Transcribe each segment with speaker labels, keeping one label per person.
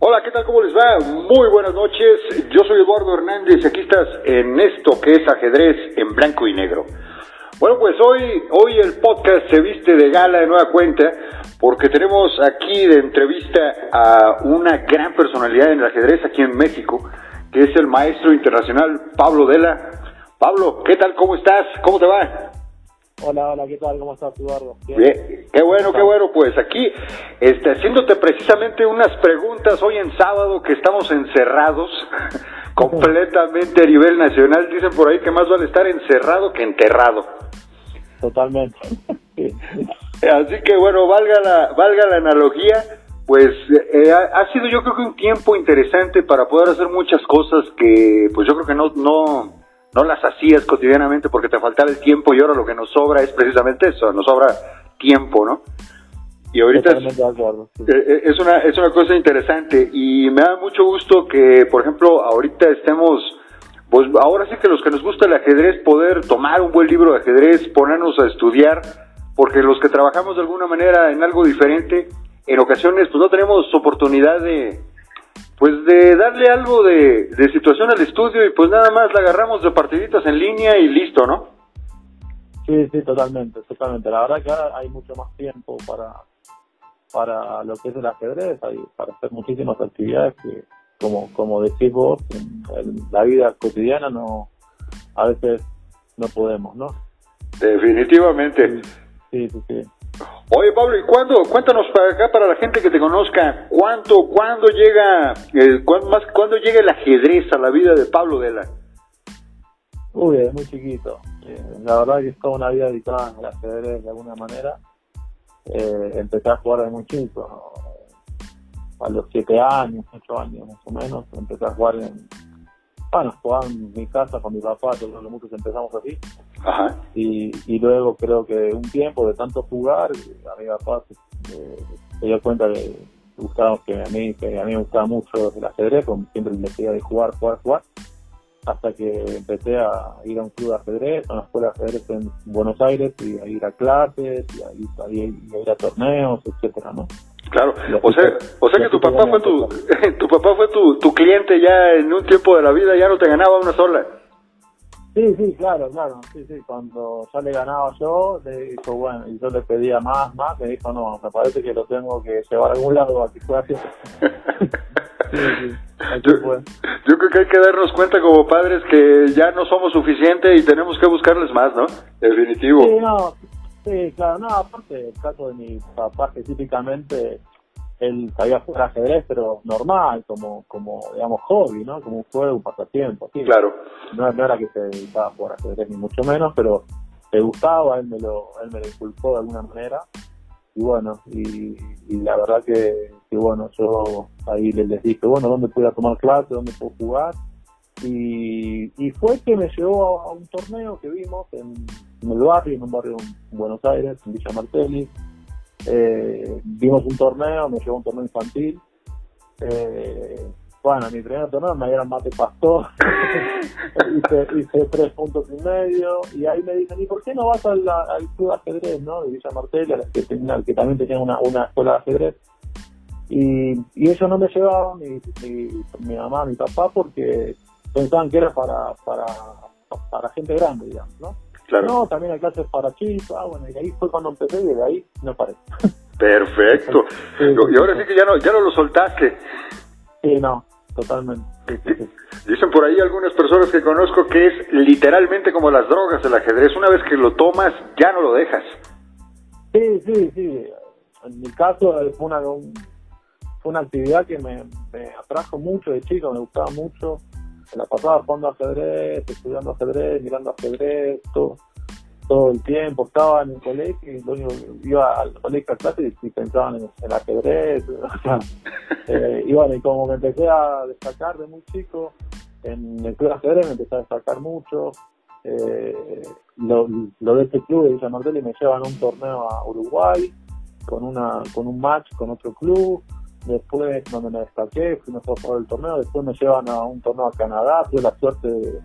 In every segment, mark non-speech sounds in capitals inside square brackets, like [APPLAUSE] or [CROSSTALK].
Speaker 1: Hola, ¿qué tal? ¿Cómo les va? Muy buenas noches. Yo soy Eduardo Hernández aquí estás en esto que es ajedrez en blanco y negro. Bueno, pues hoy, hoy el podcast se viste de gala de nueva cuenta porque tenemos aquí de entrevista a una gran personalidad en el ajedrez aquí en México, que es el maestro internacional Pablo Dela. Pablo, ¿qué tal? ¿Cómo estás? ¿Cómo te va?
Speaker 2: Hola, hola, ¿qué tal? ¿Cómo estás, Eduardo?
Speaker 1: Bien. Qué bueno, qué bueno. Pues aquí, este, haciéndote precisamente unas preguntas hoy en sábado que estamos encerrados [LAUGHS] completamente a nivel nacional. Dicen por ahí que más vale estar encerrado que enterrado.
Speaker 2: Totalmente. [LAUGHS]
Speaker 1: Así que bueno, valga la, valga la analogía, pues eh, ha, ha sido yo creo que un tiempo interesante para poder hacer muchas cosas que pues yo creo que no, no, no las hacías cotidianamente porque te faltaba el tiempo y ahora lo que nos sobra es precisamente eso, nos sobra tiempo, ¿no? Y ahorita es,
Speaker 2: acuerdo. sí.
Speaker 1: eh, eh, es una es una cosa interesante y me da mucho gusto que, por ejemplo, ahorita estemos, pues ahora sí que los que nos gusta el ajedrez poder tomar un buen libro de ajedrez, ponernos a estudiar, porque los que trabajamos de alguna manera en algo diferente, en ocasiones pues no tenemos oportunidad de pues de darle algo de, de situación al estudio y pues nada más la agarramos de partiditas en línea y listo, ¿no?
Speaker 2: Sí, sí, totalmente, totalmente. La verdad que ahora hay mucho más tiempo para para lo que es el ajedrez, hay para hacer muchísimas actividades que, como como decís vos, en, en la vida cotidiana no a veces no podemos, ¿no?
Speaker 1: Definitivamente.
Speaker 2: Sí, sí, sí.
Speaker 1: Oye, Pablo, ¿y cuándo? Cuéntanos para acá, para la gente que te conozca, ¿cuánto, cuándo llega, cuándo, más, cuándo llega el ajedrez a la vida de Pablo Dela?
Speaker 2: Uy, desde muy chiquito. Eh, la verdad que es toda una vida dedicada al ajedrez de alguna manera. Eh, empecé a jugar de muy chico, a los 7 años, 8 años más o menos. Empecé a jugar en. Bueno, jugaba en mi casa con mi papá, todos los muchos empezamos así.
Speaker 1: Ajá.
Speaker 2: Y, y luego creo que un tiempo de tanto jugar, a mi papá eh, se dio cuenta que gustaba que a mí, que a mí me gustaba mucho el ajedrez, como siempre le decía de jugar, jugar, jugar hasta que empecé a ir a un club de ajedrez, a una escuela de ajedrez en Buenos Aires, y a ir a clases, y a ir, a ir- y a, ir a torneos, etcétera, ¿no?
Speaker 1: Claro, o sea, o sea que tu papá fue tu, [LAUGHS] tu papá fue tu, tu cliente ya en un tiempo de la vida, ya no te ganaba una sola.
Speaker 2: Sí, sí, claro, claro, sí, sí, cuando ya le ganaba yo, le dijo, bueno, y yo le pedía más, más, me dijo, no, me parece que lo tengo que llevar a algún lado, aquí fue así. [LAUGHS] Sí, sí,
Speaker 1: Yo, creo que hay que darnos cuenta como padres que ya no somos suficientes y tenemos que buscarles más, ¿no? Definitivo.
Speaker 2: Sí, no, sí, claro, no, aparte el caso de mi papá específicamente, él sabía jugar ajedrez, pero normal, como, como digamos, hobby, ¿no? Como un juego, un pasatiempo, sí.
Speaker 1: Claro.
Speaker 2: No, no era que se dedicaba a jugar ajedrez, ni mucho menos, pero le gustaba, él me lo, él me lo inculcó de alguna manera, y bueno, y, y la verdad que, que bueno, yo ahí les, les dije, bueno, ¿dónde puedo a tomar clase? ¿Dónde puedo jugar? Y, y fue que me llevó a un torneo que vimos en, en el barrio, en un barrio en Buenos Aires, en Villa Martelli. Eh, vimos un torneo, me llevó un torneo infantil. Eh, bueno, mi primer torneo me dieron mate pastor, [LAUGHS] hice, hice tres puntos y medio, y ahí me dicen, ¿y por qué no vas al, club de ajedrez, no? De Villa que, también tenía una, una escuela de ajedrez. Y, y ellos no me llevaban, ni, ni mi mamá, mi papá, porque pensaban que era para, para, para gente grande, digamos, ¿no?
Speaker 1: Claro.
Speaker 2: No, también hay clases para chicos, ah, bueno, y ahí fue cuando empecé y de ahí no paré. [LAUGHS]
Speaker 1: Perfecto.
Speaker 2: Sí,
Speaker 1: Y ahora sí que ya no, ya no lo soltaste.
Speaker 2: Sí, no, totalmente. Sí, sí, sí.
Speaker 1: Dicen por ahí algunas personas que conozco que es literalmente como las drogas, el ajedrez. Una vez que lo tomas, ya no lo dejas.
Speaker 2: Sí, sí, sí. En mi caso fue una, un- fue una actividad que me, me atrajo mucho de chico, me gustaba mucho. Me la pasaba jugando ajedrez, estudiando ajedrez, mirando ajedrez, todo, todo el tiempo. Estaba en el colegio y lo único iba al colegio a clase y, y pensaba en el ajedrez. [LAUGHS] eh, y bueno, y como me empecé a destacar de muy chico en el club de ajedrez, me empecé a destacar mucho. Eh, lo, lo de este club de Villa Martelli me llevan a un torneo a Uruguay con una con un match con otro club después donde me destaqué fui mejor jugador del torneo después me llevan a un torneo a Canadá tuve la suerte de,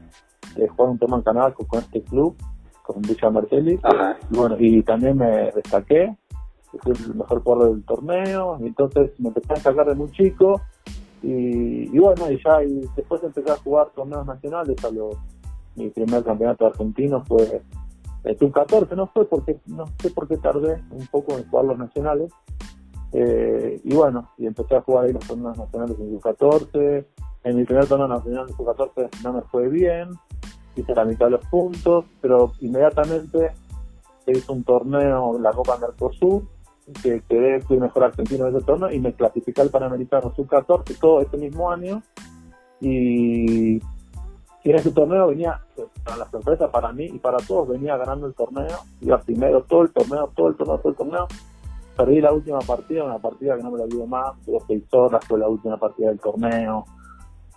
Speaker 2: de jugar un torneo en Canadá con, con este club con Villa Martelli
Speaker 1: Ajá.
Speaker 2: y bueno y también me destaqué fui el mejor jugador del torneo y entonces me empecé a destacar de muy chico Y, bueno, y ya y después empecé a jugar torneos nacionales. A los, mi primer campeonato argentino fue el sub-14, no fue porque no sé por qué tardé un poco en jugar los nacionales. Eh, y bueno, y empecé a jugar ahí los torneos nacionales en sub-14. En mi primer torneo nacional en sub-14 no me fue bien, hice la mitad de los puntos, pero inmediatamente hice un torneo, la Copa Mercosur, que quedé, fui mejor argentino de ese torneo y me clasificé al Panamericano Sub-14 todo ese mismo año. Y, en ese torneo venía, para la sorpresa para mí y para todos, venía ganando el torneo, iba primero todo el torneo, todo el torneo, todo el torneo. Perdí la última partida, una partida que no me la dio más, duró seis horas, fue la última partida del torneo,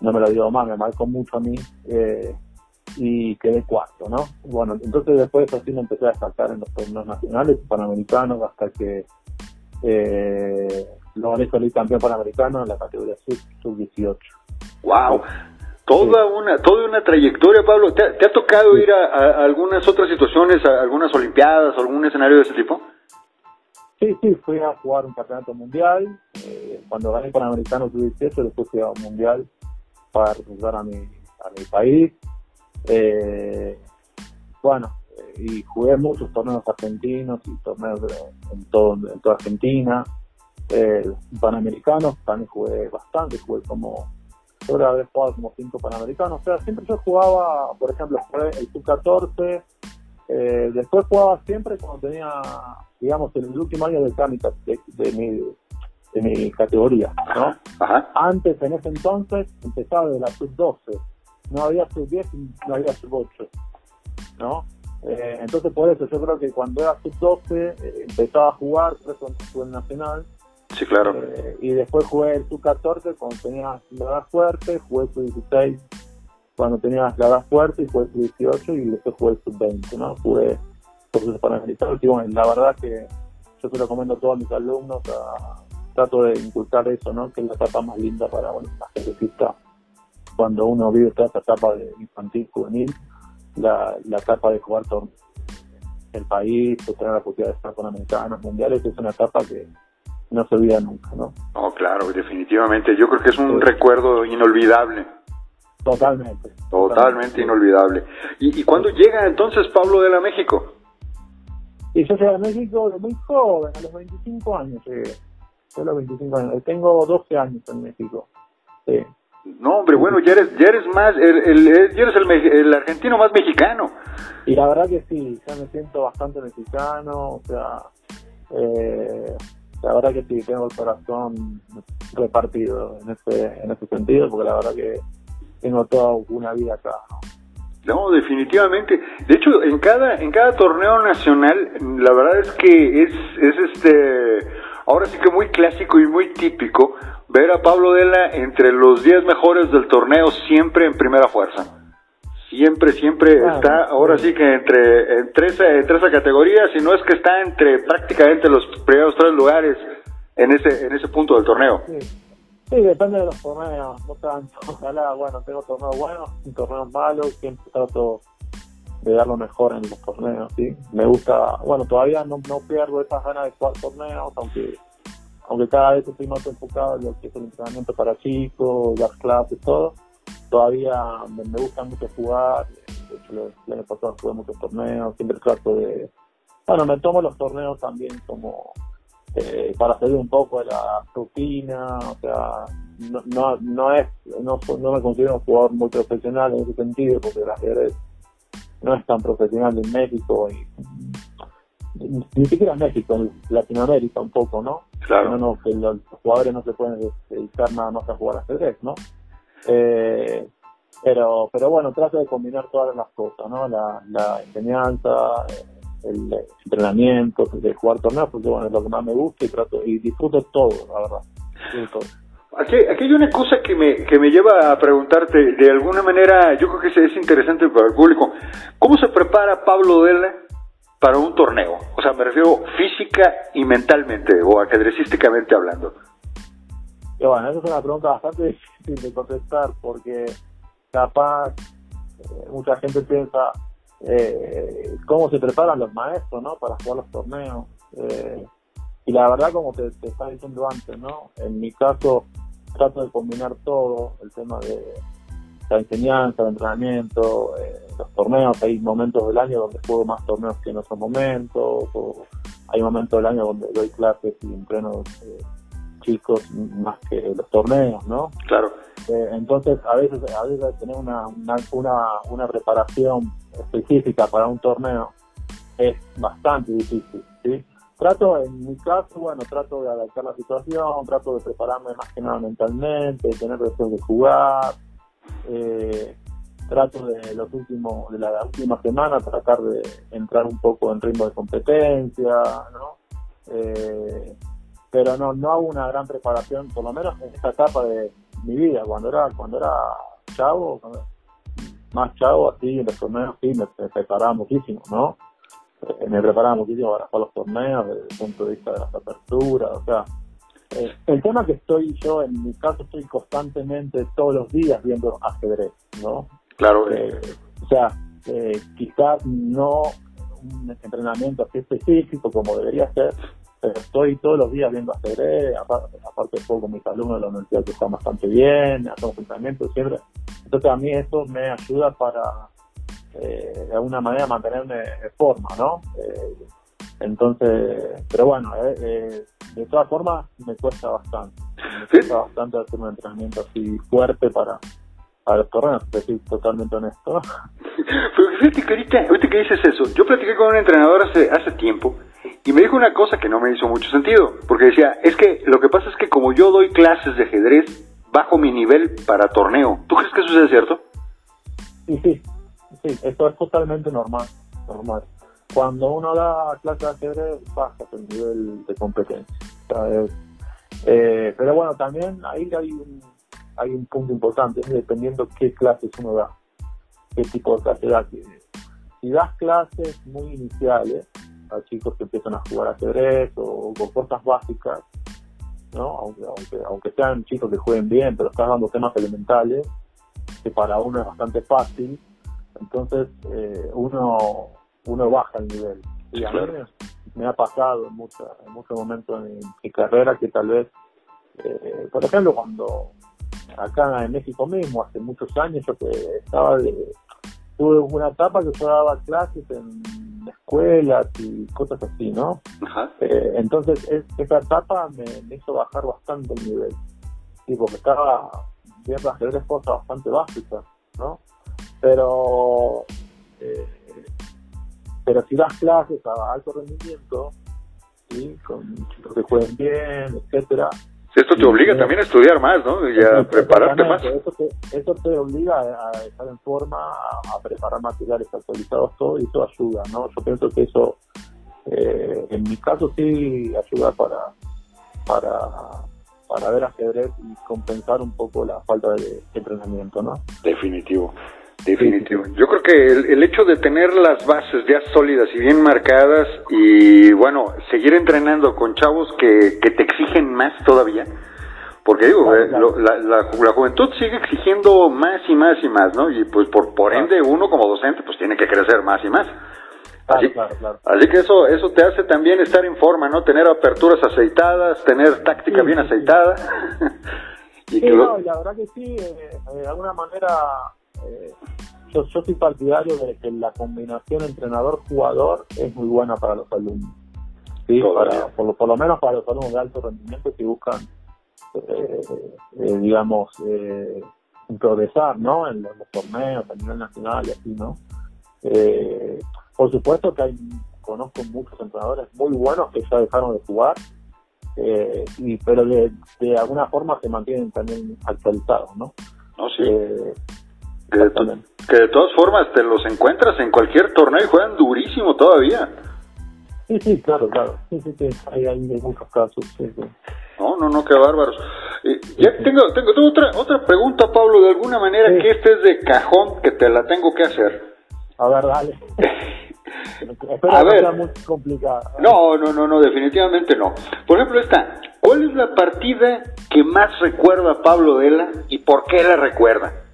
Speaker 2: no me la dio más, me marcó mucho a mí. Eh, y quedé cuarto, ¿no? Bueno, entonces después así me empecé a destacar en los torneos nacionales, panamericanos, hasta que eh, logré salir campeón panamericano en la categoría sub-18.
Speaker 1: ¡Wow! Toda una toda una trayectoria, Pablo. ¿Te, ha tocado ir a, algunas otras situaciones, a algunas olimpiadas, algún escenario de ese tipo?
Speaker 2: Sí, sí, fui a jugar un campeonato mundial. Eh, cuando gané Panamericano sub-18, después fui a un mundial para representar a mi, a mi país. Eh, bueno, y jugué muchos torneos argentinos y torneos en, todo, en toda Argentina. Eh, panamericanos también jugué bastante, jugué como, sobre haber jugado como cinco panamericanos. O sea, siempre yo jugaba, por ejemplo, el sub-14. Eh, después jugaba siempre cuando tenía, digamos, en el último año de, de, de mi de mi categoría, ¿no? Antes, en ese entonces, empezaba de la sub-12 no había sub 10 y no había sub 8, ¿no? Eh, entonces por eso yo creo que cuando era sub 12 eh, empezaba a jugar, jugué el Nacional.
Speaker 1: Sí, claro.
Speaker 2: Eh, y después jugué el sub 14 cuando tenía la edad fuerte, jugué el sub 16 cuando tenía la edad fuerte y jugué el sub 18 y después jugué el sub 20, ¿no? Jugué procesos panamericanos y bueno, la verdad que yo se lo comento a todos mis alumnos, trato de inculcar eso, ¿no? Que es la etapa más linda para, bueno, la está cuando uno vive toda esta etapa de infantil, juvenil, la, la etapa de jugar todo el país, de tener la posibilidad de estar con americanos, mundiales, es una etapa que no se olvida nunca, ¿no?
Speaker 1: No, claro, definitivamente. Yo creo que es un recuerdo inolvidable.
Speaker 2: Totalmente.
Speaker 1: Totalmente, inolvidable. ¿Y, ¿Y cuándo llega entonces Pablo de la México?
Speaker 2: Y yo llegué a México de muy joven, a los 25 años llegué. a los 25 años. Tengo 12 años en México. Sí.
Speaker 1: No, hombre, bueno, ya eres, ya eres más, el, el, ya eres el, el, argentino más mexicano.
Speaker 2: Y la verdad que sí, ya me siento bastante mexicano, o sea, eh, la verdad que sí, tengo el corazón repartido en ese, en ese sentido, porque la verdad que tengo toda una vida.
Speaker 1: No, definitivamente. De hecho, en cada en cada torneo nacional, la verdad es que es es este ahora sí que muy clásico y muy típico ver a Pablo Dela entre los 10 mejores del torneo siempre en primera fuerza. Siempre, siempre está, ahora sí que entre, entre, esa, entre esa categoría, si no es que está entre prácticamente los primeros tres lugares en ese, en ese punto del torneo.
Speaker 2: Sí. Depende de los torneos, no tanto. [LAUGHS] Ojalá, bueno, tengo torneos buenos y torneos malos, siempre trato de dar lo mejor en los torneos, ¿sí? Me gusta, bueno, todavía no, no pierdo esas ganas de jugar torneos, aunque aunque cada vez estoy más enfocado en lo que es el entrenamiento para chicos, las clases, todo, todavía me, gusta mucho jugar, de hecho el año pasado jugué muchos torneos, siempre trato de, bueno, me tomo los torneos también como eh, para salir un poco de la rutina, o sea, no, no, no es, no, no me considero un jugador muy profesional en ese sentido, porque el ajedrez no es tan profesional en México y ni siquiera en México, en Latinoamérica un poco, ¿no?
Speaker 1: Claro.
Speaker 2: No, que los jugadores no se pueden dedicar nada más a jugar ajedrez, ¿no? Eh, pero, pero bueno, trato de combinar todas las cosas, ¿no? La, la enseñanza, el entrenamiento, de jugar torneos, porque bueno, es lo que más me gusta y trato y disfruto todo, la verdad.
Speaker 1: Aquí, aquí hay una cosa que me, que me lleva a preguntarte, de alguna manera, yo creo que es interesante para el público. ¿Cómo se prepara Pablo Della para un torneo? O sea, me refiero física y mentalmente, o ajedrecísticamente hablando.
Speaker 2: Y bueno, esa es una pregunta bastante [LAUGHS] difícil de contestar, porque capaz eh, mucha gente piensa eh, cómo se preparan los maestros, ¿no? Para jugar los torneos. Eh, y la verdad, como te, estaba diciendo antes, ¿no? En mi caso, trato de combinar todo, el tema de la enseñanza, el entrenamiento, eh, los torneos, hay momentos del año donde juego más torneos que en otros momentos, hay momentos del año donde doy clases y entreno chicos más que los torneos, ¿no?
Speaker 1: Claro.
Speaker 2: Eh, entonces, a veces, a veces tener una, una, una, preparación específica para un torneo es bastante difícil, ¿sí? Trato, en mi caso, bueno, trato de adaptar la situación, trato de prepararme más que nada mentalmente, tener deseos de jugar, eh, trato de los últimos, de la última semana tratar de entrar un poco en ritmo de competencia, ¿no? Eh, pero no, no hago una gran preparación, por lo menos en esta etapa de mi vida, cuando era, cuando era chavo, más chavo, así en los torneos sí me, preparaba muchísimo, ¿no? Eh, me preparaba muchísimo para, para los torneos desde el punto de vista de las aperturas, o sea, eh, el tema que estoy yo, en mi caso, estoy constantemente todos los días viendo ajedrez, ¿no?
Speaker 1: Claro.
Speaker 2: Eh, o sea, eh, quizás no un entrenamiento así específico como debería ser, pero estoy todos los días viendo ajedrez, aparte, aparte juego con mis alumnos de la universidad que están bastante bien, hacemos entrenamiento siempre. Entonces a mí eso me ayuda para, eh, de alguna manera, mantenerme en forma, ¿no? Eh, entonces, pero bueno, eh, eh, de todas formas me cuesta bastante. Me cuesta bastante hacer un entrenamiento así fuerte para, para los torneos, decir totalmente honesto. [LAUGHS]
Speaker 1: Pero fíjate que ahorita, ahorita que dices eso, yo platiqué con un entrenador hace, hace tiempo y me dijo una cosa que no me hizo mucho sentido, porque decía, es que lo que pasa es que como yo doy clases de ajedrez, bajo mi nivel para torneo. ¿Tú crees que eso sea cierto?
Speaker 2: Sí, sí, sí, eso es totalmente normal, normal cuando uno da clase de ajedrez baja el nivel de competencia. Eh, pero bueno, también ahí hay un, hay un punto importante, dependiendo qué clases uno da, qué tipo de clase da. Si das clases muy iniciales a chicos que empiezan a jugar ajedrez o con cosas básicas, ¿no? aunque, aunque, aunque sean chicos que jueguen bien, pero estás dando temas elementales, que para uno es bastante fácil, entonces eh, uno uno baja el nivel. Y a mí me, ha pasado en, muchos en muchos momentos en mi carrera que tal vez, eh, por ejemplo, cuando acá en México mismo, hace muchos años, yo que estaba de, tuve una etapa que yo daba clases en escuelas y cosas así, ¿no? Eh, entonces esa etapa me, hizo bajar bastante el nivel, y porque estaba viendo ajedrez cosas bastante básicas, ¿no? Pero eh, pero si das clases a alto rendimiento, ¿sí? con chicos que jueguen bien, etcétera.
Speaker 1: Esto te obliga también a estudiar más, ¿no? Y a prepararte más.
Speaker 2: Eso te, eso te obliga a, estar en forma, a, preparar materiales actualizados, todo, y eso ayuda, ¿no? Yo pienso que eso, eh, en mi caso, sí ayuda para, para, para ver ajedrez y compensar un poco la falta de entrenamiento, ¿no?
Speaker 1: Definitivo. Definitivo. Yo creo que el, hecho de tener las bases ya sólidas y bien marcadas y bueno, seguir entrenando con chavos que, que te exigen más todavía, porque digo, eh, la, la, juventud sigue exigiendo más y más y más, ¿no? Y pues por, por ende uno como docente pues tiene que crecer más y más. Así, así que eso eso te hace también estar en forma, ¿no? Tener aperturas aceitadas, tener táctica bien aceitada. [LAUGHS]
Speaker 2: y sí, no, la verdad que sí, eh, de alguna manera eh, yo, yo soy partidario de que la combinación entrenador-jugador es muy buena para los alumnos. ¿sí? Para, por, lo, por lo menos para los alumnos de alto rendimiento que buscan, eh, eh, digamos, eh, progresar ¿no? en los, torneos a nivel nacional y así, ¿no? Eh, por supuesto que hay, conozco muchos entrenadores muy buenos que ya dejaron de jugar, eh, y, pero de, de alguna forma se mantienen también actualizados, ¿no?
Speaker 1: No, sí. Que de, todas formas te los encuentras en cualquier torneo y juegan durísimo todavía.
Speaker 2: Sí, sí, claro, claro. Sí, sí, sí. Hay, hay muchos casos. Sí, sí.
Speaker 1: No, no, no, qué bárbaros. Eh, ya tengo, tengo, otra, otra pregunta, Pablo, de alguna manera que este es de cajón que te la tengo que hacer.
Speaker 2: A ver, dale. [LAUGHS] a ver, muy complicada.
Speaker 1: No, no, no, no, definitivamente no. Por ejemplo, esta, ¿cuál es la partida que más recuerda a Pablo Dela y por qué la recuerda?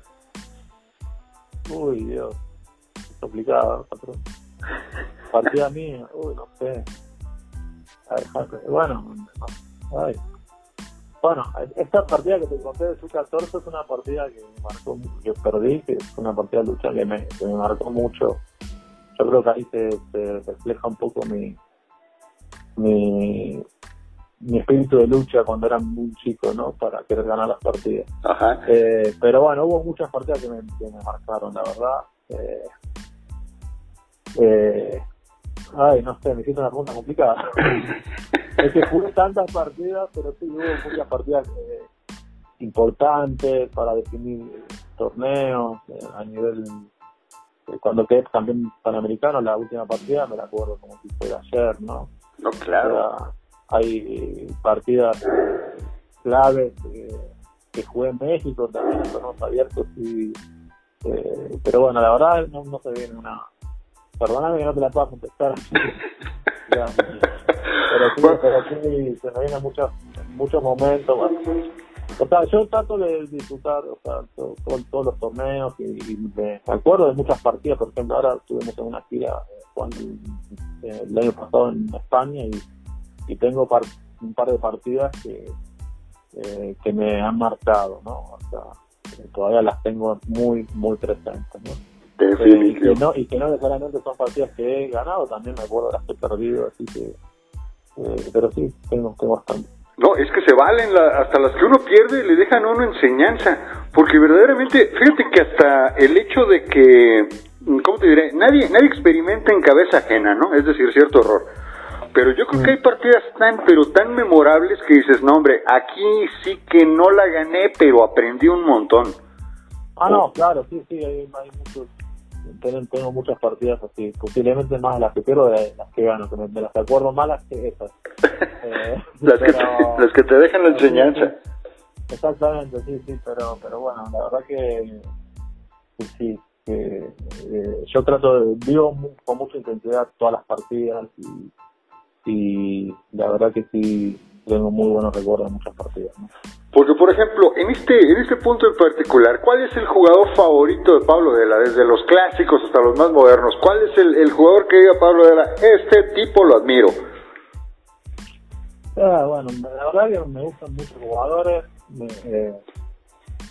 Speaker 2: Uy, Dios. Es complicado, patrón. Partida mía, uy, no sé. bueno. Bueno, esta partida que te conté de su 14 es una partida que me marcó, yo perdí, que es una partida de lucha que me, que me marcó mucho. Yo creo que ahí se, se refleja un poco mi, mi, mi espíritu de lucha cuando era muy chico, ¿no? Para querer ganar las partidas.
Speaker 1: Ajá.
Speaker 2: Eh, pero bueno, hubo muchas partidas que me, que me marcaron, la verdad. Eh, eh, ay, no sé, me siento una pregunta complicada. [LAUGHS] es que jugué tantas partidas, pero sí hubo muchas partidas eh, importantes para definir torneos eh, a nivel. eh, cuando quedé campeón panamericano, la última partida me la acuerdo como si fuera ayer, ¿no?
Speaker 1: No, claro.
Speaker 2: Sea, hay partidas claves que jugué en México también torneos abiertos y eh, pero bueno la verdad no, no se viene una perdóname que no te la pueda contestar Ya, pero sí,
Speaker 1: Bueno.
Speaker 2: pero sí se me vienen muchos muchos momentos bueno. o sea yo trato de disfrutar o sea to- to- todos los torneos y, y me acuerdo de muchas partidas por ejemplo ahora estuvimos en una gira eh, eh, el año pasado en España y y tengo par- un par de partidas que, eh, que me han marcado, ¿no? O sea, eh, todavía las tengo muy, muy presentes, ¿no? Eh, y, que no y que no necesariamente son partidas que he ganado, también me acuerdo las que he perdido, así que, eh, pero sí, tengo, tengo bastante.
Speaker 1: No, es que se valen, la- hasta las que uno pierde le dejan a uno enseñanza, porque verdaderamente, fíjate que hasta el hecho de que, ¿cómo te diré? Nadie, nadie experimenta en cabeza ajena, ¿no? Es decir, cierto error. Pero yo creo que hay partidas tan, pero tan memorables que dices, no hombre, aquí sí que no la gané, pero aprendí un montón.
Speaker 2: Ah, no, claro, sí, sí, hay, hay muchos, tengo, tengo muchas partidas así, posiblemente más las que pierdo de las que gano, que me, me las acuerdo más las que esas. [LAUGHS] Eh,
Speaker 1: las, que te,
Speaker 2: pero- [LAUGHS]
Speaker 1: las que te dejan la enseñanza.
Speaker 2: Exactamente, sí, sí, pero, pero bueno, la verdad que, que sí, que eh, yo trato de, vivo con mucha intensidad todas las partidas y, y la verdad que sí, tengo muy buenos recuerdos de muchas partidas. ¿no?
Speaker 1: Porque, por ejemplo, en este, en este punto en particular, ¿cuál es el jugador favorito de Pablo Dela? Desde los clásicos hasta los más modernos. ¿Cuál es el, el jugador que diga Pablo Dela? Este tipo lo admiro.
Speaker 2: Ah, bueno, la verdad que me gustan muchos jugadores, me- eh,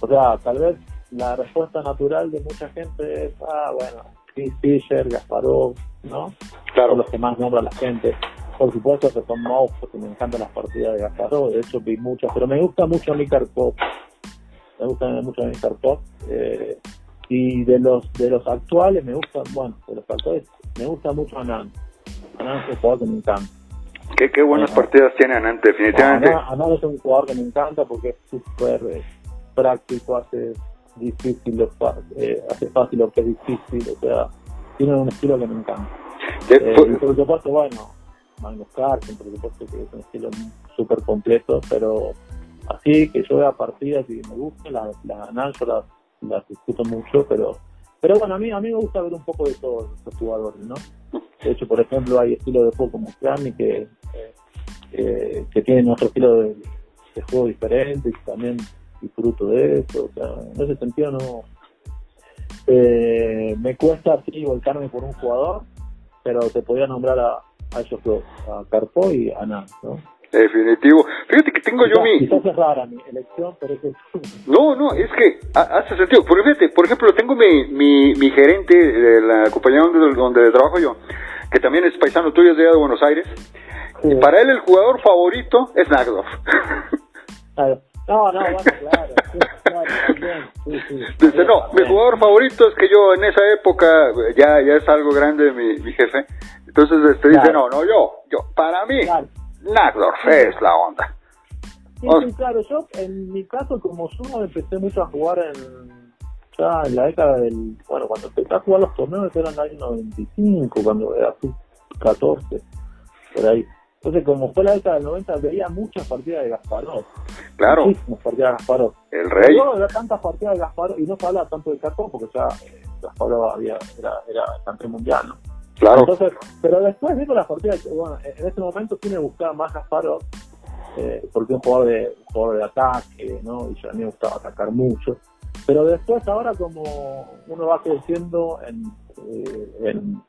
Speaker 2: o sea, tal vez la respuesta natural de mucha gente es, ah, bueno, Chris Fisher, Gasparov, ¿no? son los que más nombra la gente. Por supuesto que son monstruos, porque me encantan las partidas de Gasparov, de hecho vi muchas, pero me gusta mucho Mikar Pop, me gusta mucho Mikar Pop, eh, y de los de los actuales me gusta, bueno, de los actuales me gusta mucho Anand, Anand es un jugador que me encanta.
Speaker 1: Qué, qué buenas partidas tiene Anante, definitivamente.
Speaker 2: Anand, Anand es un jugador que me encanta porque es súper eh, práctico, hace difícil, lo eh, hace fácil lo que es difícil, o sea, tiene un estilo que me encanta. Y por supuesto, bueno, Magnus Carlsen, por supuesto que es un estilo súper completo, pero así que yo vea partidas y me gusta, las la ganan, yo las, las discuto mucho, pero pero bueno, a mí, a mí me gusta ver un poco de todos los jugadores, ¿no? De hecho, por ejemplo, hay estilo de juego como Krami que, eh, que tienen otro estilo de, juego diferente y también disfruto de eso, o sea, en ese sentido no... Eh, me cuesta así volcarme por un jugador, pero te podía nombrar a, a ellos dos, a Carpo y a Nan, ¿no?
Speaker 1: definitivo. Fíjate que tengo yo
Speaker 2: Quizás-
Speaker 1: mi...
Speaker 2: Quizás es rara mi elección, pero es que...
Speaker 1: No, no, es que ha- hace sentido. Porque fíjate, por ejemplo, tengo mi, mi, mi gerente de la compañía donde, donde trabajo yo, que también es paisano tuyo, es de Buenos Aires.
Speaker 2: Sí.
Speaker 1: Para él el jugador favorito es Nagdorf.
Speaker 2: Claro. No, no, bueno, claro, sí, claro, [LAUGHS] también, sí,
Speaker 1: no, mi jugador favorito es que yo en esa época, ya ya es algo grande mi, mi jefe, entonces este, dice, no, no, yo, yo, para mí,
Speaker 2: Claro.
Speaker 1: Nagdorf es la onda.
Speaker 2: Sí,
Speaker 1: O-
Speaker 2: sí, claro, yo en mi caso como yo empecé mucho a jugar en ya en la década del, bueno, cuando empecé a jugar los torneos eran el año 95, cuando era sub 14, por ahí. Entonces como fue la década del 90 veía muchas partidas de Gasparov,
Speaker 1: Claro,
Speaker 2: muchísimas partidas de Gasparov.
Speaker 1: el rey.
Speaker 2: Yo veía tantas partidas de Gasparov y no se habla tanto de Carpo porque ya eh, Gasparov había, era, era campeón mundial, ¿no?
Speaker 1: Claro,
Speaker 2: Entonces, pero después viendo las partidas, bueno, en ese momento sí me gustaba más Gasparov, eh, porque es un jugador de, un jugador de ataque, ¿no? Y yo a mí me gustaba atacar mucho. Pero después, ahora como uno va creciendo en, eh, en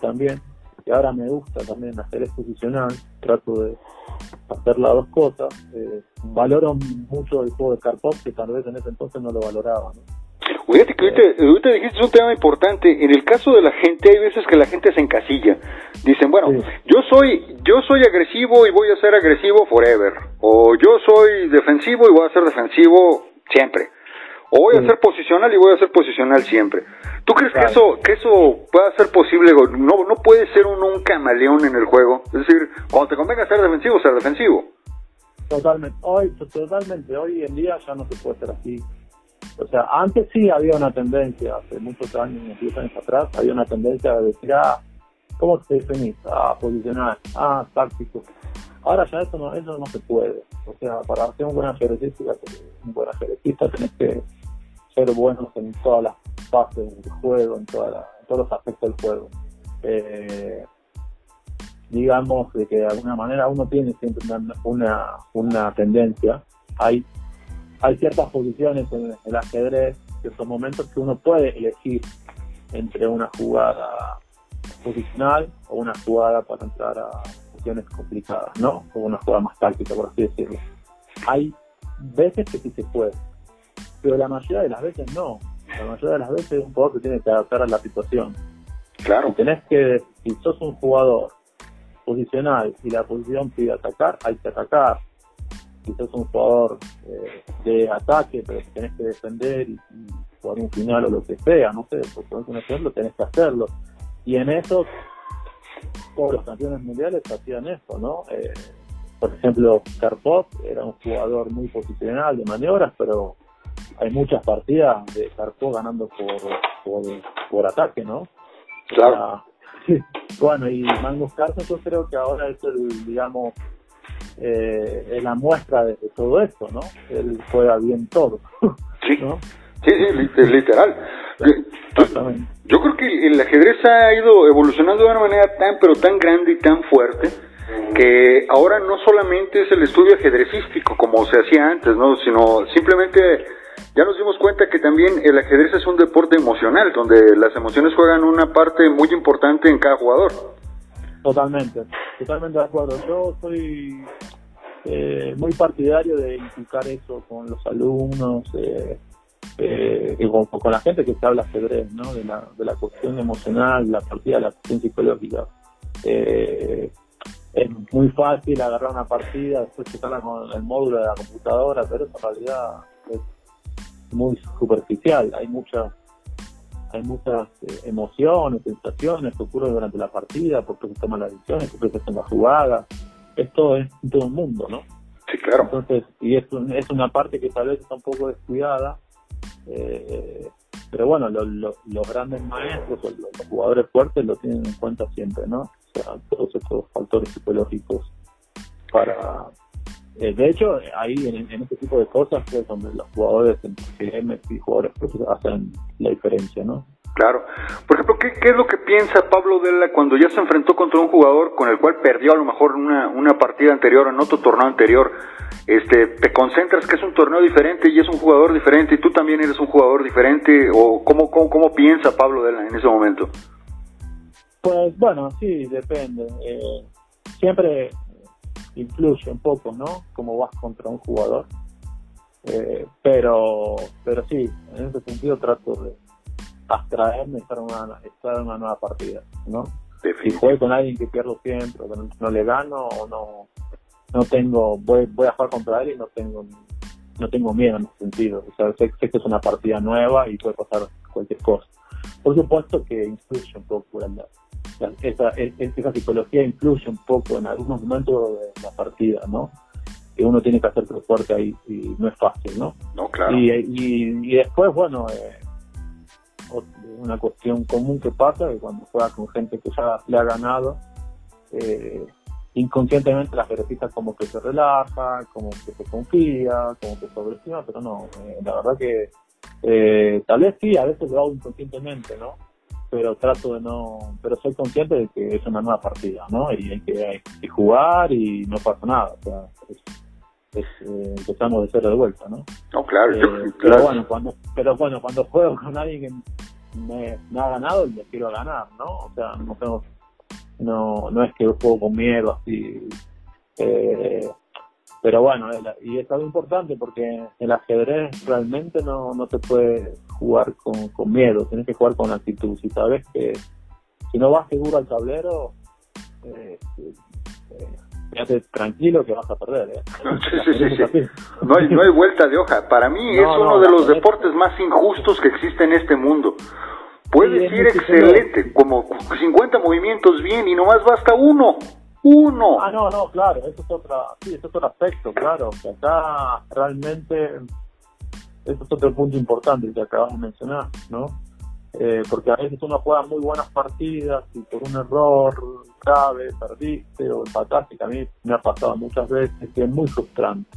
Speaker 2: también, y ahora me gusta también hacer posicional, trato de hacer las dos cosas. Eh, valoro mucho el juego de Karpov, que tal vez en ese entonces no lo valoraba. ¿no?
Speaker 1: Fíjate que ahorita, dijiste un tema importante. En el caso de la gente, hay veces que la gente se encasilla. Dicen, bueno, yo soy yo soy agresivo y voy a ser agresivo forever. O yo soy defensivo y voy a ser defensivo siempre. O voy a ser posicional y voy a ser posicional siempre. ¿Tú crees que eso que eso pueda ser posible? No no puede ser uno un camaleón en el juego. Es decir, cuando te convenga ser defensivo, ser defensivo.
Speaker 2: Totalmente. Hoy, totalmente. Hoy en día ya no se puede ser así. O sea, antes sí había una tendencia, hace muchos años, 10 años atrás, había una tendencia de decir, ah, ¿cómo te definís? Ah, posicional, ah, táctico. Ahora ya eso no, eso no se puede. O sea, para hacer un buen ajedrecista, un buen ajedrecista tenés que ser buenos en todas las fases del juego, en, todos los aspectos del juego. Eh, digamos de que de alguna manera uno tiene siempre una, una tendencia. Hay hay ciertas posiciones en el ajedrez, ciertos momentos que uno puede elegir entre una jugada posicional o una jugada para entrar a posiciones complicadas, ¿no? O una jugada más táctica, por así decirlo. Hay veces que sí se puede, pero la mayoría de las veces no. La mayoría de las veces un jugador se tiene que adaptar a la situación.
Speaker 1: Claro.
Speaker 2: Si tenés que, si sos un jugador posicional y la posición pide atacar, hay que atacar si sos un jugador eh, de ataque, pero que tenés que defender y, jugar un final o lo que sea, no sé, por poner un ejemplo, tenés que hacerlo. Y en eso, todos los campeones mundiales hacían eso, ¿no? Eh, por ejemplo, Karpov era un jugador muy posicional de maniobras, pero hay muchas partidas de Karpov ganando por, por, ataque, ¿no?
Speaker 1: Claro. [LAUGHS]
Speaker 2: bueno, y Magnus Carlsen yo creo que ahora es el, digamos, eh, es la muestra de, todo esto, ¿no? Él juega bien todo.
Speaker 1: Sí, sí, sí, es literal. Yo, creo que el ajedrez ha ido evolucionando de una manera tan, pero tan grande y tan fuerte que ahora no solamente es el estudio ajedrecístico como se hacía antes, ¿no? Sino simplemente ya nos dimos cuenta que también el ajedrez es un deporte emocional, donde las emociones juegan una parte muy importante en cada jugador.
Speaker 2: Totalmente, totalmente de acuerdo. Yo soy eh, muy partidario de inculcar eso con los alumnos eh, eh, y con, la gente que se habla ajedrez, ¿no? De la, de la cuestión emocional, la partida, la cuestión psicológica. es muy fácil agarrar una partida, después checarla con el módulo de la computadora, pero en realidad es muy superficial. Hay muchas hay muchas eh, emociones, sensaciones que ocurren durante la partida, porque se toman las decisiones, porque se hacen las jugadas. Esto es todo el mundo, ¿no?
Speaker 1: Sí, claro.
Speaker 2: Entonces, y es, es una parte que tal vez está un poco descuidada, eh, pero bueno, los grandes maestros o los, jugadores fuertes lo tienen en cuenta siempre, ¿no? O sea, todos estos factores psicológicos para... Eh, de hecho, ahí en, en, este tipo de cosas es donde los jugadores en y jugadores hacen la diferencia, ¿no?
Speaker 1: Claro. Por ejemplo, ¿qué, ¿qué, es lo que piensa Pablo Della cuando ya se enfrentó contra un jugador con el cual perdió a lo mejor una, una partida anterior, en otro torneo anterior? Este, ¿Te concentras que es un torneo diferente y es un jugador diferente y tú también eres un jugador diferente? ¿O cómo, cómo, cómo piensa Pablo Della en ese momento?
Speaker 2: Pues bueno, sí, depende. Eh, siempre influye un poco, ¿no? Cómo vas contra un jugador. Eh, pero, pero sí, en ese sentido trato de abstraerme estar en una, estar en una nueva partida, ¿no? Si juego con alguien que pierdo siempre, que no, le gano, o no, no tengo, voy, voy a jugar contra él y no tengo, no tengo miedo en ese sentido. O sea, sé, que es una partida nueva y puede pasar cualquier cosa. Por supuesto que influye un poco la, esa, esa psicología influye un poco en algunos momentos de la partida, ¿no? Que uno tiene que hacerse fuerte ahí y no es fácil, ¿no?
Speaker 1: No, claro.
Speaker 2: Y, y, después, bueno, eh, una cuestión común que pasa, que cuando juega con gente que ya le ha ganado, eh, inconscientemente la ejercita como que se relaja, como que se confía, como que sobreestima, pero no, eh, la verdad que eh, tal vez sí, a veces lo hago inconscientemente, ¿no? Pero trato de no, pero soy consciente de que es una nueva partida, ¿no? Y hay que, jugar y no pasa nada, o sea, empezamos de cero de vuelta, ¿no?
Speaker 1: No, claro,
Speaker 2: Pero [LAUGHS] bueno, cuando, pero bueno, cuando juego con alguien que me, ha ganado le quiero ganar, ¿no? O sea, no no, no es que juego con miedo así. Eh, pero bueno, y es algo importante porque el ajedrez realmente no, no se puede jugar con, con miedo, tienes que jugar con actitud. Si sabes que si no vas seguro al tablero, eh, eh, tranquilo que vas a perder. ¿eh? [LAUGHS]
Speaker 1: Sí, sí, sí, No, hay, no hay vuelta de hoja. Para mí es uno de los deportes más injustos que existe en este mundo. Puedes ir excelente, como 50 movimientos bien y nomás basta uno uno.
Speaker 2: Ah, no, no, claro, eso es, otra, sí, eso es otro aspecto, claro, que acá realmente, eso es otro punto importante que acabas de mencionar, ¿no? Eh, porque a veces uno juega muy buenas partidas y por un error grave perdiste o empataste, que a mí me ha pasado muchas veces, que es muy frustrante.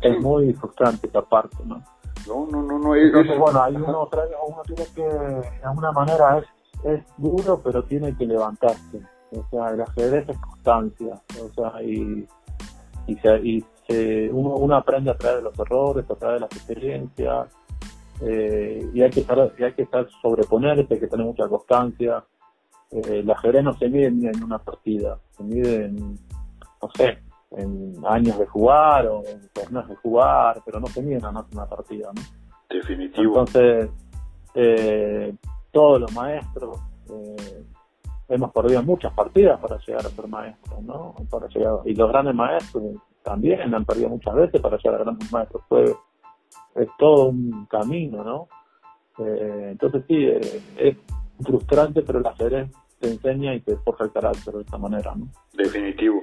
Speaker 2: Es muy frustrante esa parte, ¿no?
Speaker 1: No, no, no, no.
Speaker 2: Entonces, bueno, hay uno, uno tiene que, de alguna manera, es, es duro, pero tiene que levantarse o sea, el ajedrez es constancia, o sea, y, y, se, y se, uno, uno, aprende a través de los errores, a través de las experiencias, eh, y hay que estar, y hay que estar sobreponerse, hay que tener mucha constancia. Eh, el ajedrez no se mide en una partida, se mide en, no sé, en años de jugar o en torneos de jugar, pero no se mide nada más en una partida, ¿no?
Speaker 1: Definitivo.
Speaker 2: Entonces, eh, todos los maestros eh, hemos perdido muchas partidas para llegar a ser maestros, ¿no? Para llegar, y los grandes maestros también han perdido muchas veces para llegar a grandes maestros. Fue, es todo un camino, ¿no? Eh, entonces sí, eh, es frustrante, pero el ajedrez te enseña y te forja el carácter de esta manera, ¿no?
Speaker 1: Definitivo.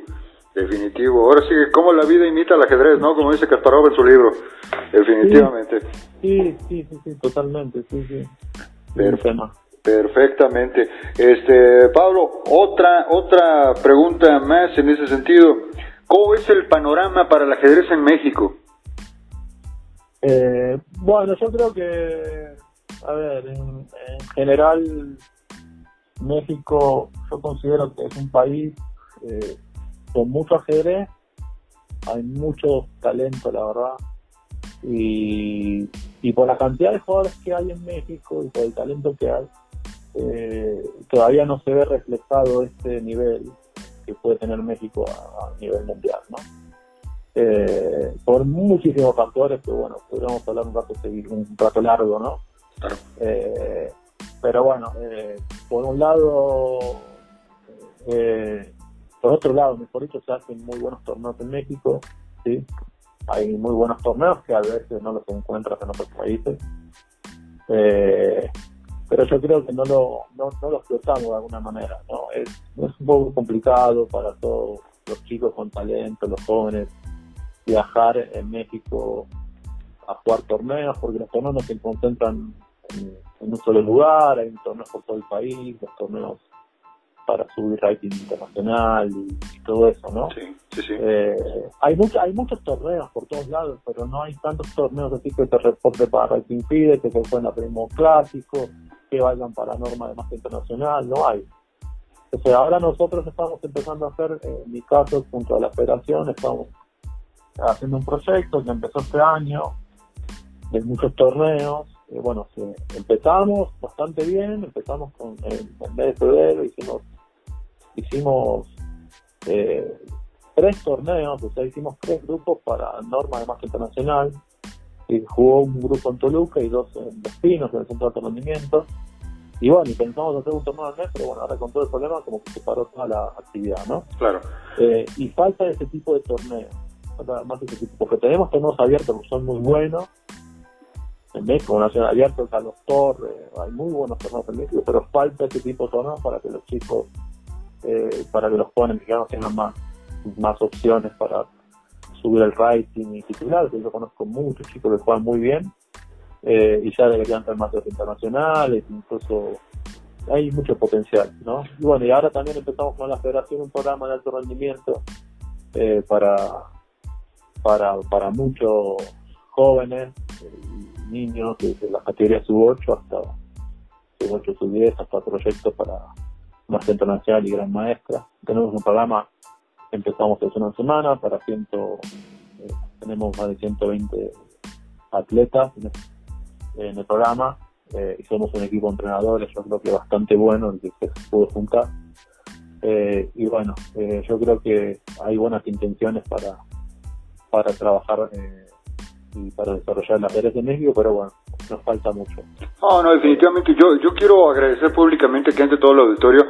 Speaker 1: Definitivo. Ahora sí, como la vida imita al ajedrez, ¿no? Como dice Kasparov en su libro. Definitivamente.
Speaker 2: Sí, sí, sí, sí, totalmente, sí, sí. Perfecto.
Speaker 1: Perfectamente. Este, Pablo, otra, otra pregunta más en ese sentido. ¿Cómo es el panorama para el ajedrez en México?
Speaker 2: Eh, bueno, yo creo que, a ver, en, general, México yo considero que es un país eh, con mucho ajedrez, hay mucho talento, la verdad, y, y por la cantidad de jugadores que hay en México y por el talento que hay, eh, todavía no se ve reflejado este nivel que puede tener México a, nivel mundial, ¿no? Eh, por muchísimos factores que, bueno, podríamos hablar un rato, un rato largo, ¿no? Eh, pero bueno, por un lado, por otro lado, mejor dicho, se hacen muy buenos torneos en México, ¿sí? Hay muy buenos torneos que a veces no los encuentras en otros países. Eh, pero yo creo que no lo, no, lo explotamos de alguna manera, ¿no? Es, es un poco complicado para todos los chicos con talento, los jóvenes, viajar en México a jugar torneos, porque los torneos no se concentran en, un solo lugar, hay torneos por todo el país, los torneos para subir rating internacional y, todo eso, ¿no?
Speaker 1: Sí, sí, sí.
Speaker 2: Eh, hay, mucho, hay muchos torneos por todos lados, pero no hay tantos torneos así que te reporte para rating pide, que se jueguen a primo clásico, que vayan para norma de más internacional, no hay. O ahora nosotros estamos empezando a hacer, en mi caso, junto a la federación, estamos haciendo un proyecto que empezó este año, de muchos torneos. bueno, empezamos bastante bien, empezamos con el, mes de febrero, hicimos, hicimos eh, tres torneos, o sea, hicimos tres grupos para norma de más internacional, y jugó un grupo en Toluca y dos en Destinos, en el centro de rendimiento. Y bueno, y pensamos hacer un torneo al mes, pero bueno, ahora con todo el problema como que se paró toda la actividad, ¿no?
Speaker 1: Claro.
Speaker 2: Eh, y falta ese tipo de torneos, más ese tipo, porque tenemos torneos abiertos que son muy buenos, en México, Nacional Abierto, Carlos Torres, hay muy buenos torneos en México, pero falta ese tipo de torneos para que los chicos, eh, para que los jóvenes mexicanos tengan más, más opciones para subir el rating y titular, yo conozco muchos chicos que juegan muy bien eh, y ya deberían ser más internacionales, incluso hay mucho potencial, ¿no? Y bueno, y ahora también empezamos con la federación un programa de alto rendimiento eh, para, para, para muchos jóvenes, y niños desde las categorías sub-8 hasta sub-8, sub-10, hasta proyectos para más internacional y gran maestra. Tenemos un programa empezamos hace una semana para ciento, eh, tenemos más de 120 atletas en, el programa eh, y somos un equipo de entrenadores, yo creo que bastante bueno, el que se pudo juntar. Eh, y bueno, yo creo que hay buenas intenciones para, para trabajar eh, y para desarrollar las áreas de México, pero bueno, nos falta mucho.
Speaker 1: No, no, definitivamente. Yo, yo quiero agradecer públicamente que ante todo el auditorio.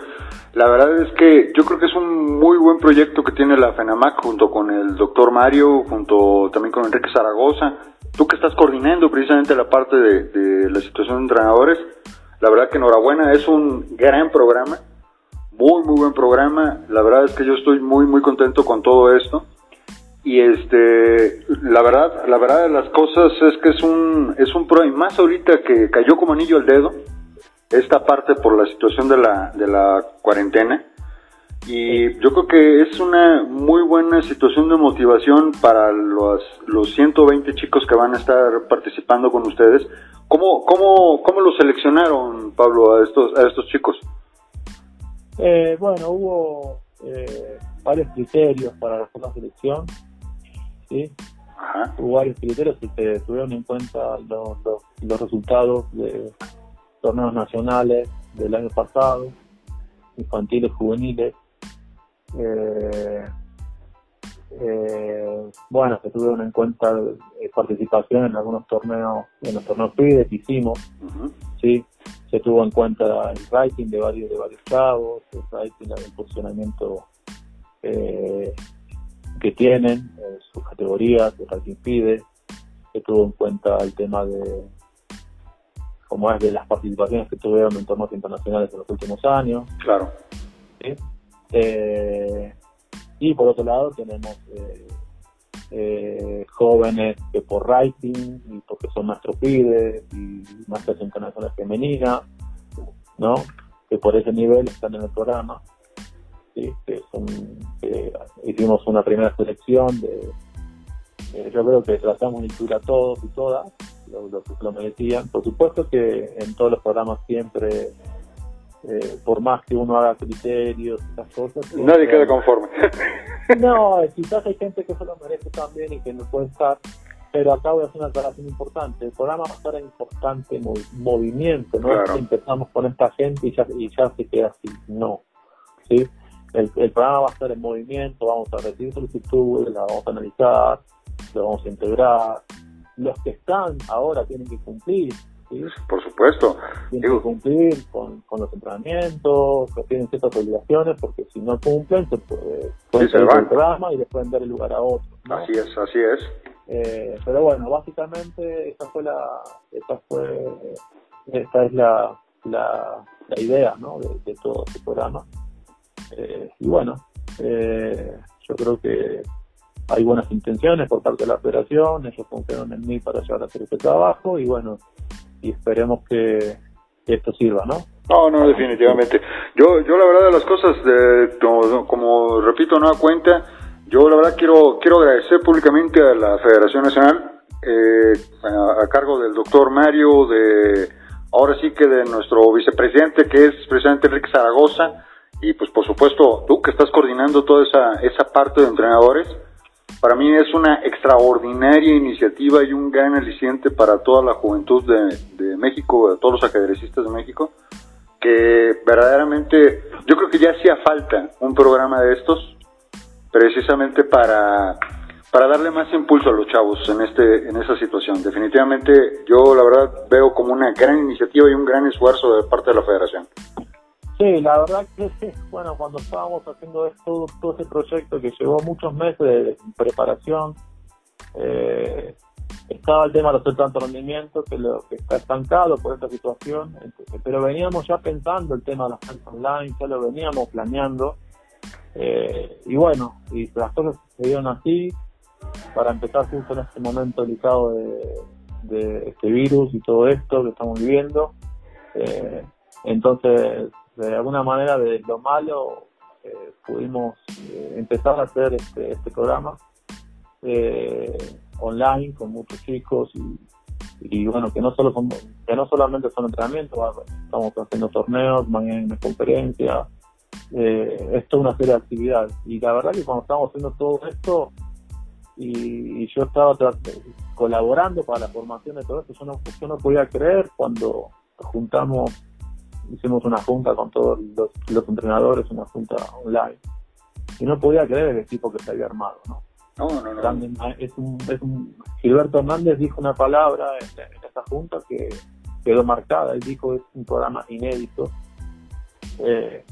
Speaker 1: La verdad es que yo creo que es un muy buen proyecto que tiene la FENAMAC junto con el doctor Mario, junto también con Enrique Zaragoza. Tú que estás coordinando precisamente la parte de, de la situación de entrenadores. La verdad que enhorabuena, es un gran programa. Muy, muy buen programa. La verdad es que yo estoy muy, muy contento con todo esto y este la verdad la verdad de las cosas es que es un es un pro y más ahorita que cayó como anillo al dedo esta parte por la situación de la de la cuarentena. Y yo creo que es una muy buena situación de motivación para los los 120 chicos que van a estar participando con ustedes. Cómo cómo cómo los seleccionaron Pablo a estos a estos chicos
Speaker 2: eh, bueno hubo eh, varios criterios para la selección ¿sí? Hubo varios criterios que se tuvieron en cuenta los, los, resultados de torneos nacionales del año pasado, infantiles, juveniles. Eh, eh, bueno, se tuvieron en cuenta eh, participación en algunos torneos, en los torneos FIDE que hicimos, ¿sí? Se tuvo en cuenta el rating de varios de varios chavos, el rating, el posicionamiento eh, que tienen, eh, sus categorías, lo que impide, se tuvo en cuenta el tema de como es de las participaciones que tuvieron en torneos internacionales en los últimos años.
Speaker 1: Claro.
Speaker 2: Eh, y por otro lado tenemos eh, jóvenes que por writing y porque son maestros PIDE y maestras internacionales femeninas, ¿no? Que por ese nivel están en el programa que son, hicimos una primera selección de, yo creo que tratamos de incluir a todos y todas, los que lo merecían. Por supuesto que en todos los programas siempre, eh, por más que uno haga criterios y esas cosas...
Speaker 1: Nadie queda conforme. [LAUGHS]
Speaker 2: no, quizás hay gente que se lo merece también y que no puede estar, pero acá voy a hacer una aclaración importante. El programa va a estar en constante movimiento, no empezamos con esta gente y ya, y ya se queda así, no. ¿sí? El, programa va a estar en movimiento, vamos a recibir solicitudes, la vamos a analizar, lo vamos a integrar. Los que están ahora tienen que cumplir. ¿sí?
Speaker 1: Por supuesto.
Speaker 2: Tienen que cumplir con, los entrenamientos, tienen ciertas obligaciones, porque si no cumplen, se puede, pueden el programa y después dar el lugar a otro.
Speaker 1: Así es, así es.
Speaker 2: Eh, pero bueno, básicamente esta fue la, esta fue, esta es la, la, idea, ¿no? De, de todo este programa. Eh, y bueno, eh, yo creo que hay buenas intenciones por parte de la operación, ellos confiaron en mí para llevar a hacer este trabajo y bueno, y esperemos que, esto sirva, ¿no?
Speaker 1: No, no, definitivamente. Yo, yo la verdad de las cosas, como, repito, no da cuenta, yo la verdad quiero, quiero agradecer públicamente a la Federación Nacional, eh, a, a, cargo del doctor Mario, de ahora sí que de nuestro vicepresidente, que es presidente Enrique Zaragoza, y pues por supuesto tú que estás coordinando toda esa, esa parte de entrenadores, para mí es una extraordinaria iniciativa y un gran aliciente para toda la juventud de, México, de todos los ajedrecistas de México, que verdaderamente yo creo que ya hacía falta un programa de estos, precisamente para, para darle más impulso a los chavos en, este, en esa situación. Definitivamente yo la verdad veo como una gran iniciativa y un gran esfuerzo de parte de la federación.
Speaker 2: Sí, la verdad que [LAUGHS] bueno, cuando estábamos haciendo esto, todo este proyecto que llevó muchos meses de preparación, eh, estaba el tema de los tanto rendimiento que lo que está estancado por esta situación, pero veníamos ya pensando el tema de las clases online, ya lo veníamos planeando, eh, y bueno, y las cosas se dieron así, para empezar justo en este momento delicado de, de este virus y todo esto que estamos viviendo. Eh, entonces de alguna manera de lo malo eh, pudimos eh, empezar a hacer este, este programa eh, online con muchos chicos y, bueno que no solo son que no solamente son entrenamientos estamos haciendo torneos mañana una conferencia esto es una serie de actividades. Y la verdad que cuando estábamos haciendo todo esto y, yo estaba colaborando para la formación de todo esto yo no, yo no podía creer cuando juntamos hicimos una junta con todos los, entrenadores, una junta online. Y no podía creer el equipo que se había armado, ¿no? No, no, no. es un, es un, Gilberto Hernández dijo una palabra en, esta junta que quedó marcada. Él dijo es un programa inédito eh,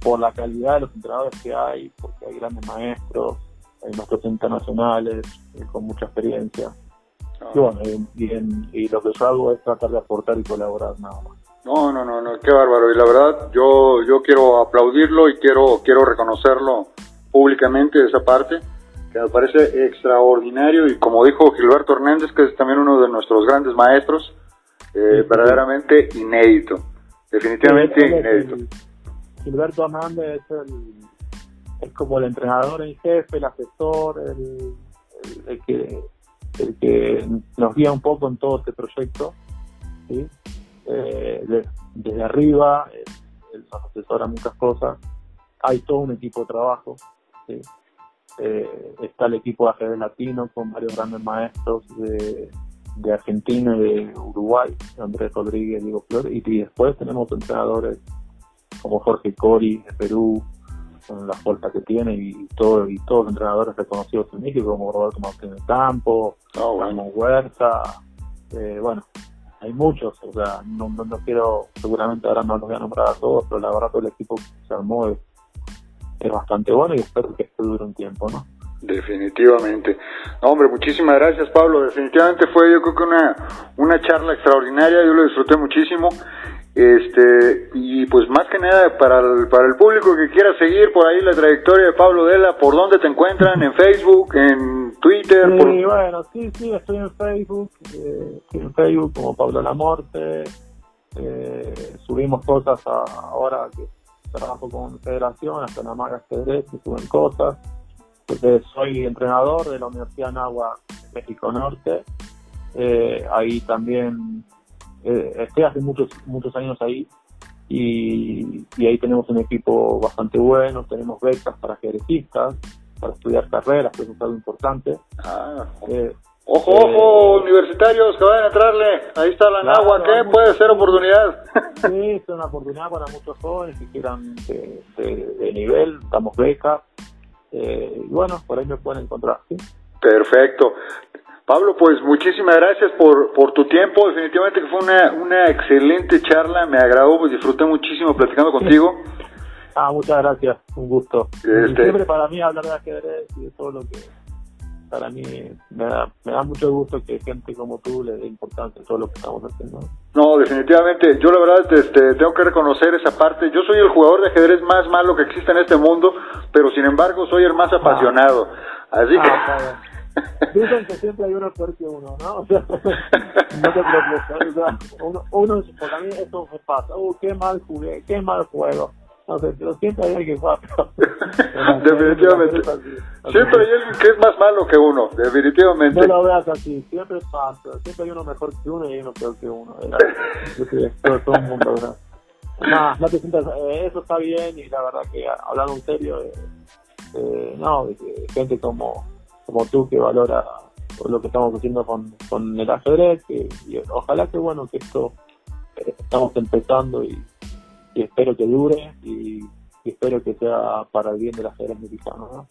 Speaker 2: por la calidad de los entrenadores que hay, porque hay grandes maestros, hay maestros internacionales eh, con mucha experiencia. Ah. Y bueno, y, lo que yo hago es tratar de aportar y colaborar nada más.
Speaker 1: No, no, no, no, qué bárbaro. Y la verdad, yo, yo quiero aplaudirlo y quiero, quiero reconocerlo públicamente esa parte, que me parece extraordinario. Y como dijo Gilberto Hernández, que es también uno de nuestros grandes maestros, eh, verdaderamente inédito. Definitivamente inédito.
Speaker 2: Gilberto Hernández es, el, es como el entrenador en jefe, el asesor, el, el, que, el que nos guía un poco en todo este proyecto. ¿sí? Eh, desde arriba, él, nos asesora muchas cosas. Hay todo un equipo de trabajo. ¿sí? Eh, está el equipo de ajedrez latino con varios grandes maestros de, de Argentina y de Uruguay, Andrés Rodríguez, Diego Flores, y, después tenemos entrenadores como Jorge Cori de Perú, con la fuerza que tiene y todo y todos los entrenadores reconocidos en México como Roberto Martínez Campo, oh, bueno. Huerta, eh, bueno, hay muchos, o sea, no, no, quiero, seguramente ahora no los voy a nombrar a todos, pero la verdad que el equipo que se armó es, es bastante bueno y espero que esto dure un tiempo, ¿no?
Speaker 1: Definitivamente. hombre, muchísimas gracias Pablo. Definitivamente fue yo creo que una, una charla extraordinaria, yo lo disfruté muchísimo. Este, y pues más que nada para el, para el público que quiera seguir por ahí la trayectoria de Pablo Dela, ¿por dónde te encuentran? ¿En Facebook? ¿En Twitter?
Speaker 2: Sí, bueno, sí, sí, estoy en Facebook, eh, estoy en Facebook como Pablo Lamorte, eh, subimos cosas ahora que trabajo con Federación, hasta la Maga Ajedrez, que suben cosas. Pues, soy entrenador de la Universidad Nahua México Norte. Eh, ahí también eh, estoy hace muchos muchos años ahí y, ahí tenemos un equipo bastante bueno, tenemos becas para ajedrecistas, para estudiar carreras, que es algo importante.
Speaker 1: Ah, eh, ojo, ojo, universitarios que vayan a entrarle, ahí está la Nahua, ¿qué? Puede ser oportunidad. [LAUGHS]
Speaker 2: sí, es una oportunidad para muchos jóvenes que quieran de, de nivel, damos becas eh, y bueno, por ahí me pueden encontrar.
Speaker 1: Perfecto. Pablo, pues muchísimas gracias por, por tu tiempo. Definitivamente que fue una, una excelente charla. Me agradó, pues disfruté muchísimo platicando contigo.
Speaker 2: Ah, muchas gracias. Un gusto. Este siempre para mí hablar de ajedrez y de todo lo que para mí me da, me da mucho gusto que gente como tú le dé importancia a todo lo que estamos haciendo.
Speaker 1: No, definitivamente. Yo la verdad este, tengo que reconocer esa parte. Yo soy el jugador de ajedrez más malo que existe en este mundo, pero sin embargo soy el más apasionado. Así ah,
Speaker 2: que... Dicen que siempre hay uno peor que uno, ¿no? O sea, [LAUGHS] no te preocupes. O sea, uno, uno, porque a mí eso me pasa. Uh, qué mal jugué, qué mal juego no sé, pero siempre hay alguien más. [LAUGHS]
Speaker 1: definitivamente. Siempre hay alguien que es más malo que uno, definitivamente.
Speaker 2: No lo veas así, siempre pasa. Siempre hay uno mejor que uno y hay uno peor que uno. todo, todo el mundo, ¿verdad? No, no te sientas, eh, eso está bien y la verdad que hablando en serio, eh, eh, no, gente como, como tú que valora lo que estamos haciendo con, el ajedrez, que, y ojalá que bueno, que esto estamos empezando y espero que dure y, espero que sea para el bien de las ajedrez mexicanas. ¿no?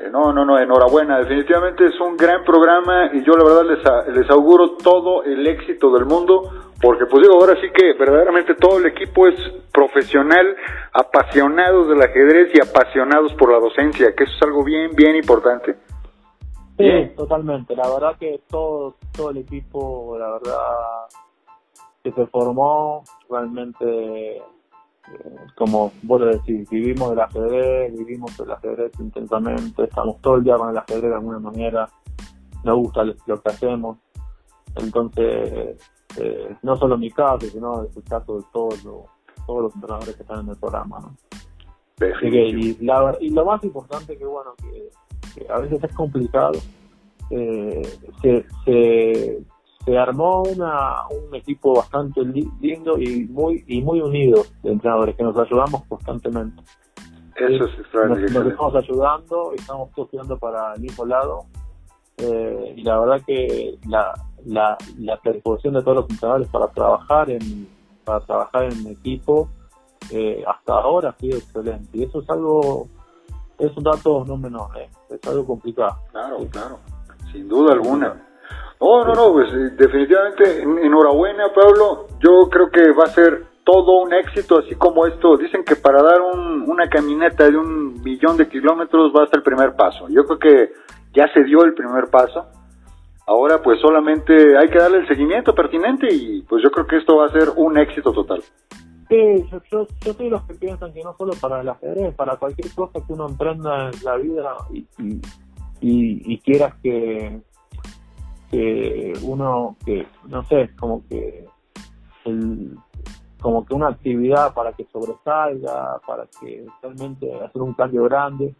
Speaker 1: Eh, no, no, no, enhorabuena. Definitivamente es un gran programa y yo la verdad les, les auguro todo el éxito del mundo porque pues digo, ahora sí que verdaderamente todo el equipo es profesional, apasionados del ajedrez y apasionados por la docencia, que eso es algo bien, bien importante.
Speaker 2: Sí, totalmente. La verdad que todo, todo el equipo, la verdad, que se formó realmente como vos lo decís, vivimos del ajedrez, vivimos el ajedrez intensamente, estamos todo el día con el ajedrez de alguna manera, nos gusta lo que hacemos. Entonces, eh, no solo mi caso, sino el caso de todos los, todos los entrenadores que están en el programa. ¿no? y, y lo más importante que, bueno, que, a veces es complicado, eh, se, se, se armó una, un equipo bastante lindo y muy y muy unido de entrenadores que nos ayudamos constantemente.
Speaker 1: Eso es extraordinario.
Speaker 2: Nos, estamos ayudando y estamos todos estudiando para el mismo lado. Eh, y la verdad que la, la, la predisposición de todos los entrenadores para trabajar en para trabajar en equipo eh, hasta ahora ha sido excelente y eso es algo es un dato no menor ¿eh? es algo complicado.
Speaker 1: Claro, claro, sin duda alguna. No, no, no, pues eh, definitivamente enhorabuena Pablo, yo creo que va a ser todo un éxito, así como esto, dicen que para dar una caminata de un millón de kilómetros va hasta el primer paso. Yo creo que ya se dio el primer paso. Ahora pues solamente hay que darle el seguimiento pertinente y pues yo creo que esto va a ser un éxito total.
Speaker 2: Sí, yo, yo, yo soy los que piensan que no solo para el ajedrez, para cualquier cosa que uno emprenda en la vida y, y, y quieras que, que uno, que no sé, como que el, como que una actividad para que sobresalga, para que realmente hacer un cambio grande,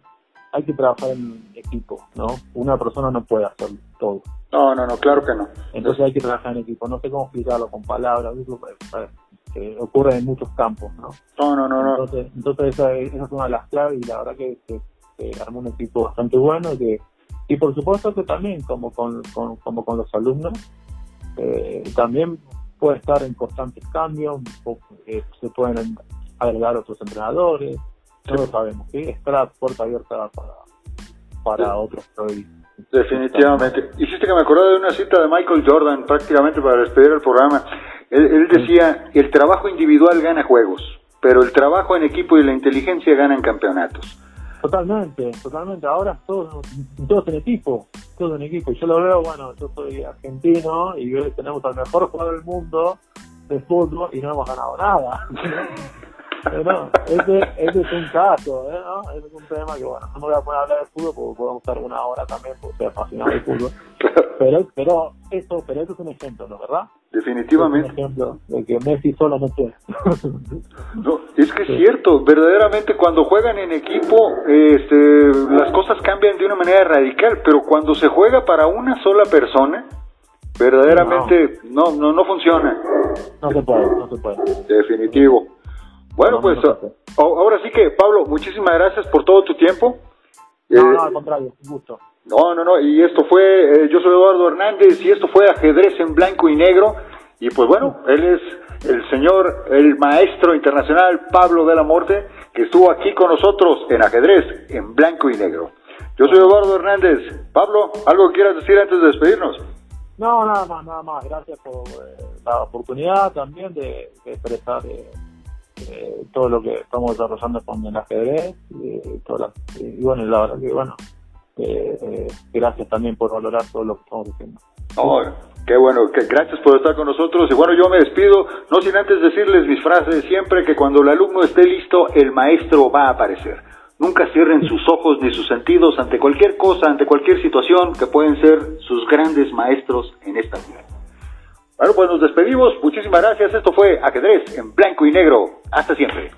Speaker 2: hay que trabajar en equipo, ¿no? Una persona no puede hacer todo.
Speaker 1: No, no, no, claro que no.
Speaker 2: Entonces hay que trabajar en equipo. No sé cómo explicarlo con palabras, eh, ocurre en muchos campos, ¿no?
Speaker 1: No, no, no.
Speaker 2: Entonces, entonces esa, es una de las claves y la verdad que, que, armó un equipo bastante bueno que, y por supuesto que también como con, como con los alumnos, eh, también puede estar en constantes cambios, eh, se pueden agregar otros entrenadores, no lo sabemos, ¿sí? está puerta abierta para, para otros proyectos.
Speaker 1: Definitivamente. Hiciste que me acordé de una cita de Michael Jordan prácticamente para despedir el programa. Él, decía, el trabajo individual gana juegos, pero el trabajo en equipo y la inteligencia ganan campeonatos.
Speaker 2: Totalmente, totalmente. Ahora todos, todos en equipo todo en equipo. Yo lo veo, bueno, yo soy argentino y tenemos al mejor jugador del mundo de fútbol y no hemos ganado nada. [LAUGHS] Pero ese, ese es un caso, ¿eh? ¿no? Ese es un tema que, bueno, no me voy a poner a hablar de fútbol porque podemos estar una hora también porque soy apasionado del fútbol. Pero, pero, eso, pero eso es un ejemplo, ¿no? ¿Verdad?
Speaker 1: Definitivamente.
Speaker 2: Es un ejemplo de que Messi solo no puede.
Speaker 1: no, es que es cierto, verdaderamente cuando juegan en equipo, este, las cosas cambian de una manera radical, pero cuando se juega para una sola persona, verdaderamente no, no, no, funciona.
Speaker 2: No se puede, no se puede.
Speaker 1: Definitivo. Bueno, pues ahora sí que, Pablo, muchísimas gracias por todo tu tiempo.
Speaker 2: No, no, eh, al contrario, un gusto.
Speaker 1: No, no, no, y esto fue, eh, yo soy Eduardo Hernández y esto fue ajedrez en blanco y negro. Y pues bueno, él es el señor, el maestro internacional Pablo de la Morte, que estuvo aquí con nosotros en ajedrez en blanco y negro. Yo soy Eduardo Hernández. Pablo, ¿algo que quieras decir antes de despedirnos?
Speaker 2: No, nada más, nada más. Gracias por eh, la oportunidad también de, expresar eh, todo lo que estamos desarrollando con el ajedrez y, y bueno, la verdad que bueno, eh, gracias también por valorar todo lo que estamos diciendo.
Speaker 1: qué bueno, que gracias por estar con nosotros y bueno, yo me despido, no sin antes decirles mis frases siempre que cuando el alumno esté listo, el maestro va a aparecer. Nunca cierren sus ojos ni sus sentidos ante cualquier cosa, ante cualquier situación que pueden ser sus grandes maestros en esta vida. Bueno, pues nos despedimos. Muchísimas gracias. Esto fue Ajedrez en blanco y negro. Hasta siempre.